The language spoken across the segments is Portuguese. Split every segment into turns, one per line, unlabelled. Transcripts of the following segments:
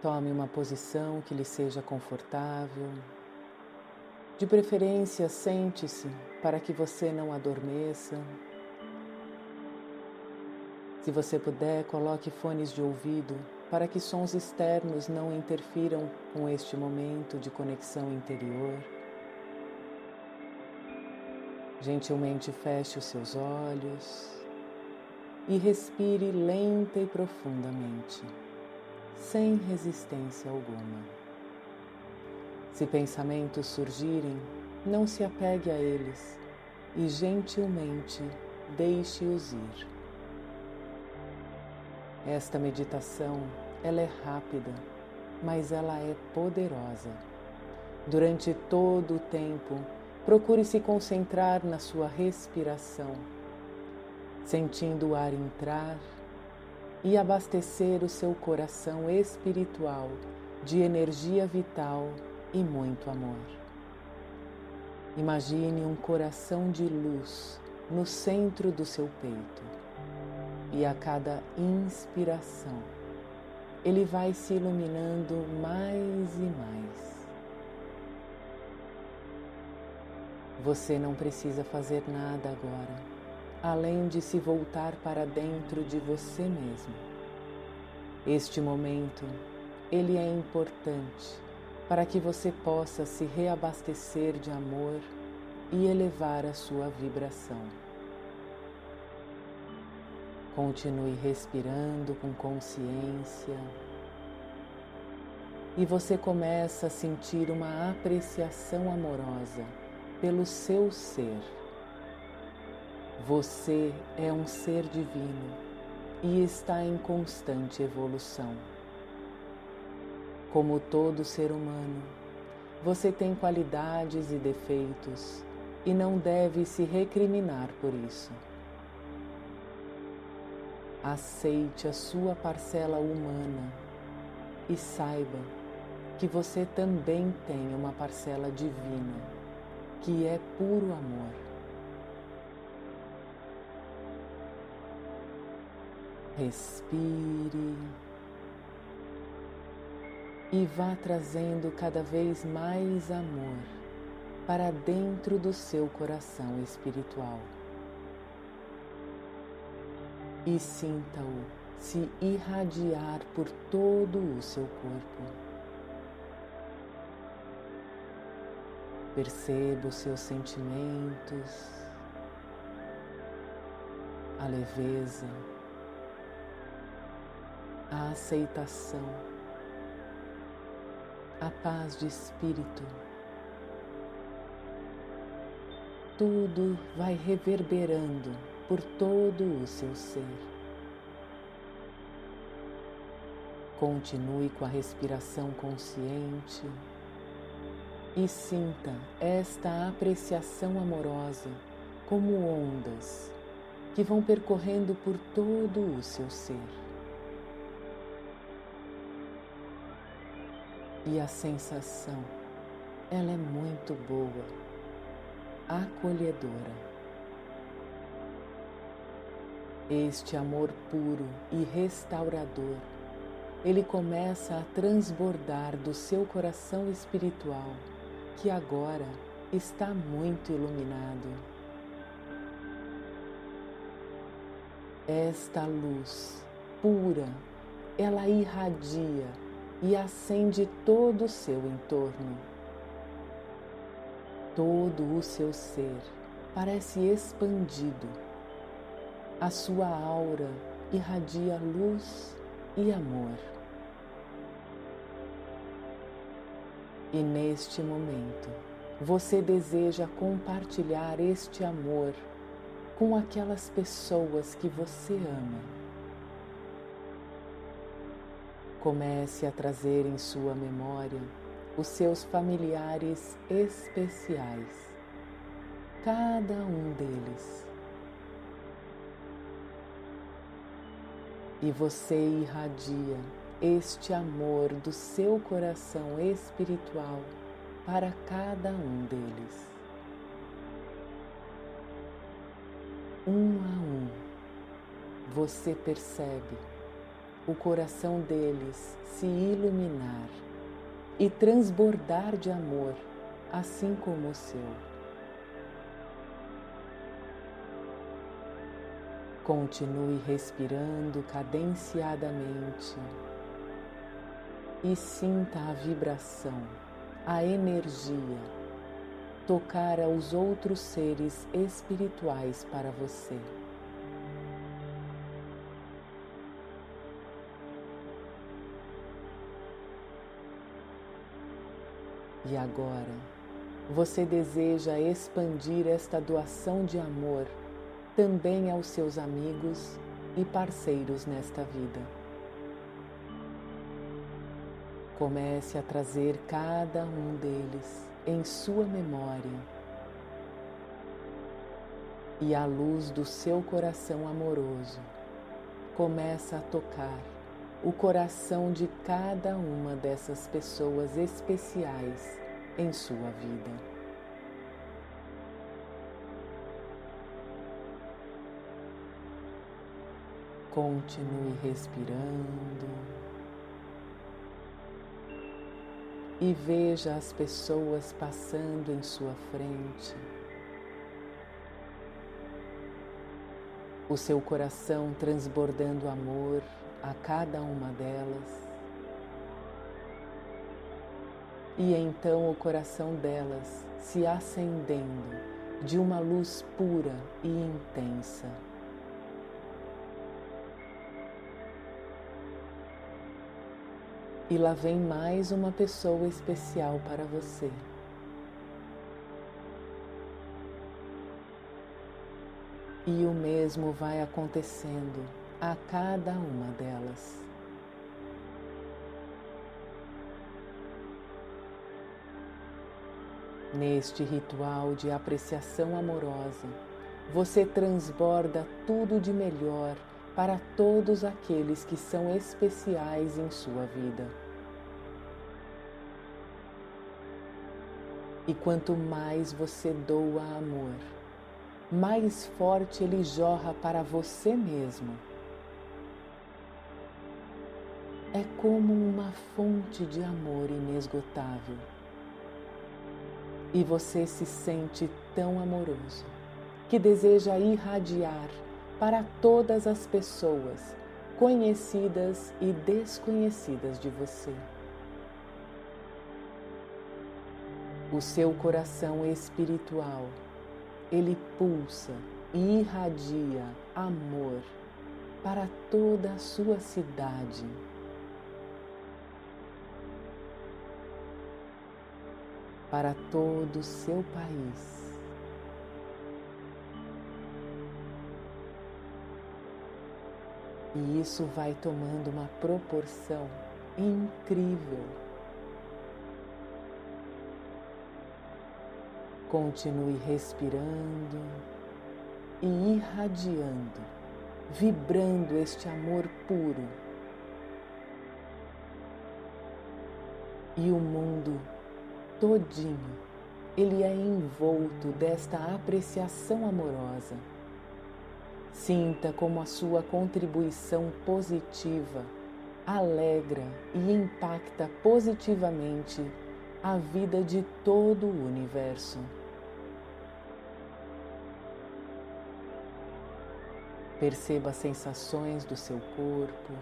Tome uma posição que lhe seja confortável. De preferência, sente-se para que você não adormeça. Se você puder, coloque fones de ouvido para que sons externos não interfiram com este momento de conexão interior. Gentilmente feche os seus olhos e respire lenta e profundamente sem resistência alguma. Se pensamentos surgirem, não se apegue a eles e gentilmente deixe-os ir. Esta meditação, ela é rápida, mas ela é poderosa. Durante todo o tempo, procure se concentrar na sua respiração, sentindo o ar entrar e abastecer o seu coração espiritual de energia vital e muito amor. Imagine um coração de luz no centro do seu peito e a cada inspiração ele vai se iluminando mais e mais. Você não precisa fazer nada agora além de se voltar para dentro de você mesmo. Este momento, ele é importante para que você possa se reabastecer de amor e elevar a sua vibração. Continue respirando com consciência e você começa a sentir uma apreciação amorosa pelo seu ser você é um ser divino e está em constante evolução. Como todo ser humano, você tem qualidades e defeitos e não deve se recriminar por isso. Aceite a sua parcela humana e saiba que você também tem uma parcela divina, que é puro amor. Respire e vá trazendo cada vez mais amor para dentro do seu coração espiritual. E sinta-o se irradiar por todo o seu corpo. Perceba os seus sentimentos, a leveza, a aceitação, a paz de espírito. Tudo vai reverberando por todo o seu ser. Continue com a respiração consciente e sinta esta apreciação amorosa como ondas que vão percorrendo por todo o seu ser. E a sensação, ela é muito boa, acolhedora. Este amor puro e restaurador, ele começa a transbordar do seu coração espiritual, que agora está muito iluminado. Esta luz pura, ela irradia e acende todo o seu entorno. Todo o seu ser parece expandido. A sua aura irradia luz e amor. E neste momento, você deseja compartilhar este amor com aquelas pessoas que você ama Comece a trazer em sua memória os seus familiares especiais, cada um deles. E você irradia este amor do seu coração espiritual para cada um deles. Um a um, você percebe o coração deles se iluminar e transbordar de amor, assim como o seu. Continue respirando cadenciadamente e sinta a vibração, a energia tocar aos outros seres espirituais para você. E agora, você deseja expandir esta doação de amor também aos seus amigos e parceiros nesta vida. Comece a trazer cada um deles em sua memória e a luz do seu coração amoroso começa a tocar o coração de cada uma dessas pessoas especiais em sua vida. Continue respirando e veja as pessoas passando em sua frente. O seu coração transbordando amor a cada uma delas. E então o coração delas se acendendo de uma luz pura e intensa. E lá vem mais uma pessoa especial para você. E o mesmo vai acontecendo a cada uma delas. Neste ritual de apreciação amorosa, você transborda tudo de melhor para todos aqueles que são especiais em sua vida. E quanto mais você doa amor, mais forte ele jorra para você mesmo é como uma fonte de amor inesgotável. E você se sente tão amoroso que deseja irradiar para todas as pessoas, conhecidas e desconhecidas de você. O seu coração espiritual, ele pulsa e irradia amor para toda a sua cidade para todo o seu país. E isso vai tomando uma proporção incrível. Continue respirando e irradiando, vibrando este amor puro. E o mundo todinho, ele é envolto desta apreciação amorosa. Sinta como a sua contribuição positiva alegra e impacta positivamente a vida de todo o universo. Perceba as sensações do seu corpo,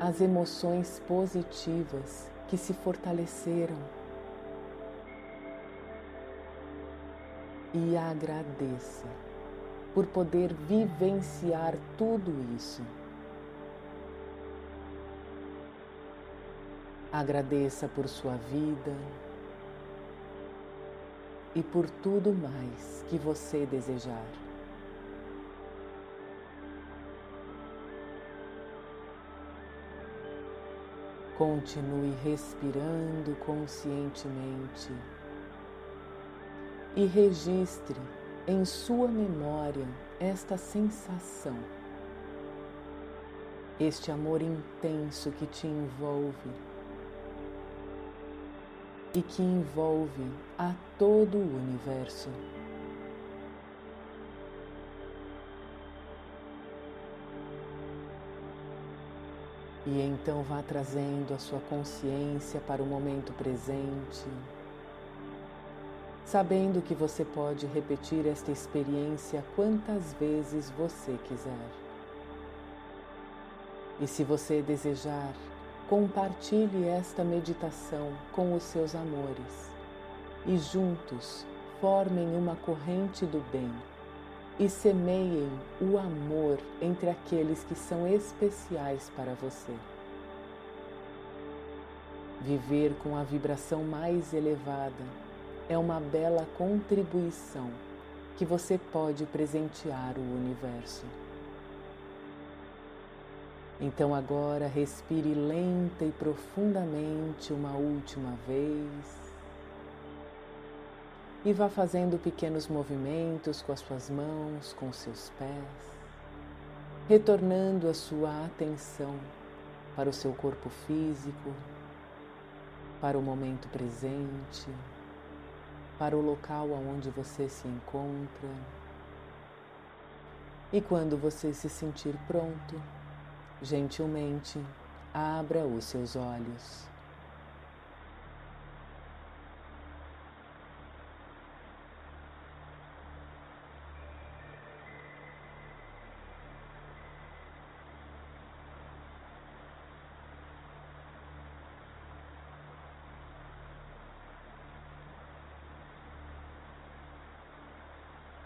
as emoções positivas que se fortaleceram. E agradeça por poder vivenciar tudo isso. Agradeça por sua vida e por tudo mais que você desejar. Continue respirando conscientemente e registre em sua memória esta sensação, este amor intenso que te envolve e que envolve a todo o universo. E então vá trazendo a sua consciência para o momento presente, sabendo que você pode repetir esta experiência quantas vezes você quiser. E se você desejar, compartilhe esta meditação com os seus amores e juntos formem uma corrente do bem e semeiem o amor entre aqueles que são especiais para você. Viver com a vibração mais elevada é uma bela contribuição que você pode presentear o universo. Então agora respire lenta e profundamente uma última vez e vá fazendo pequenos movimentos com as suas mãos, com seus pés, retornando a sua atenção para o seu corpo físico, para o momento presente, para o local onde você se encontra. E quando você se sentir pronto, gentilmente abra os seus olhos.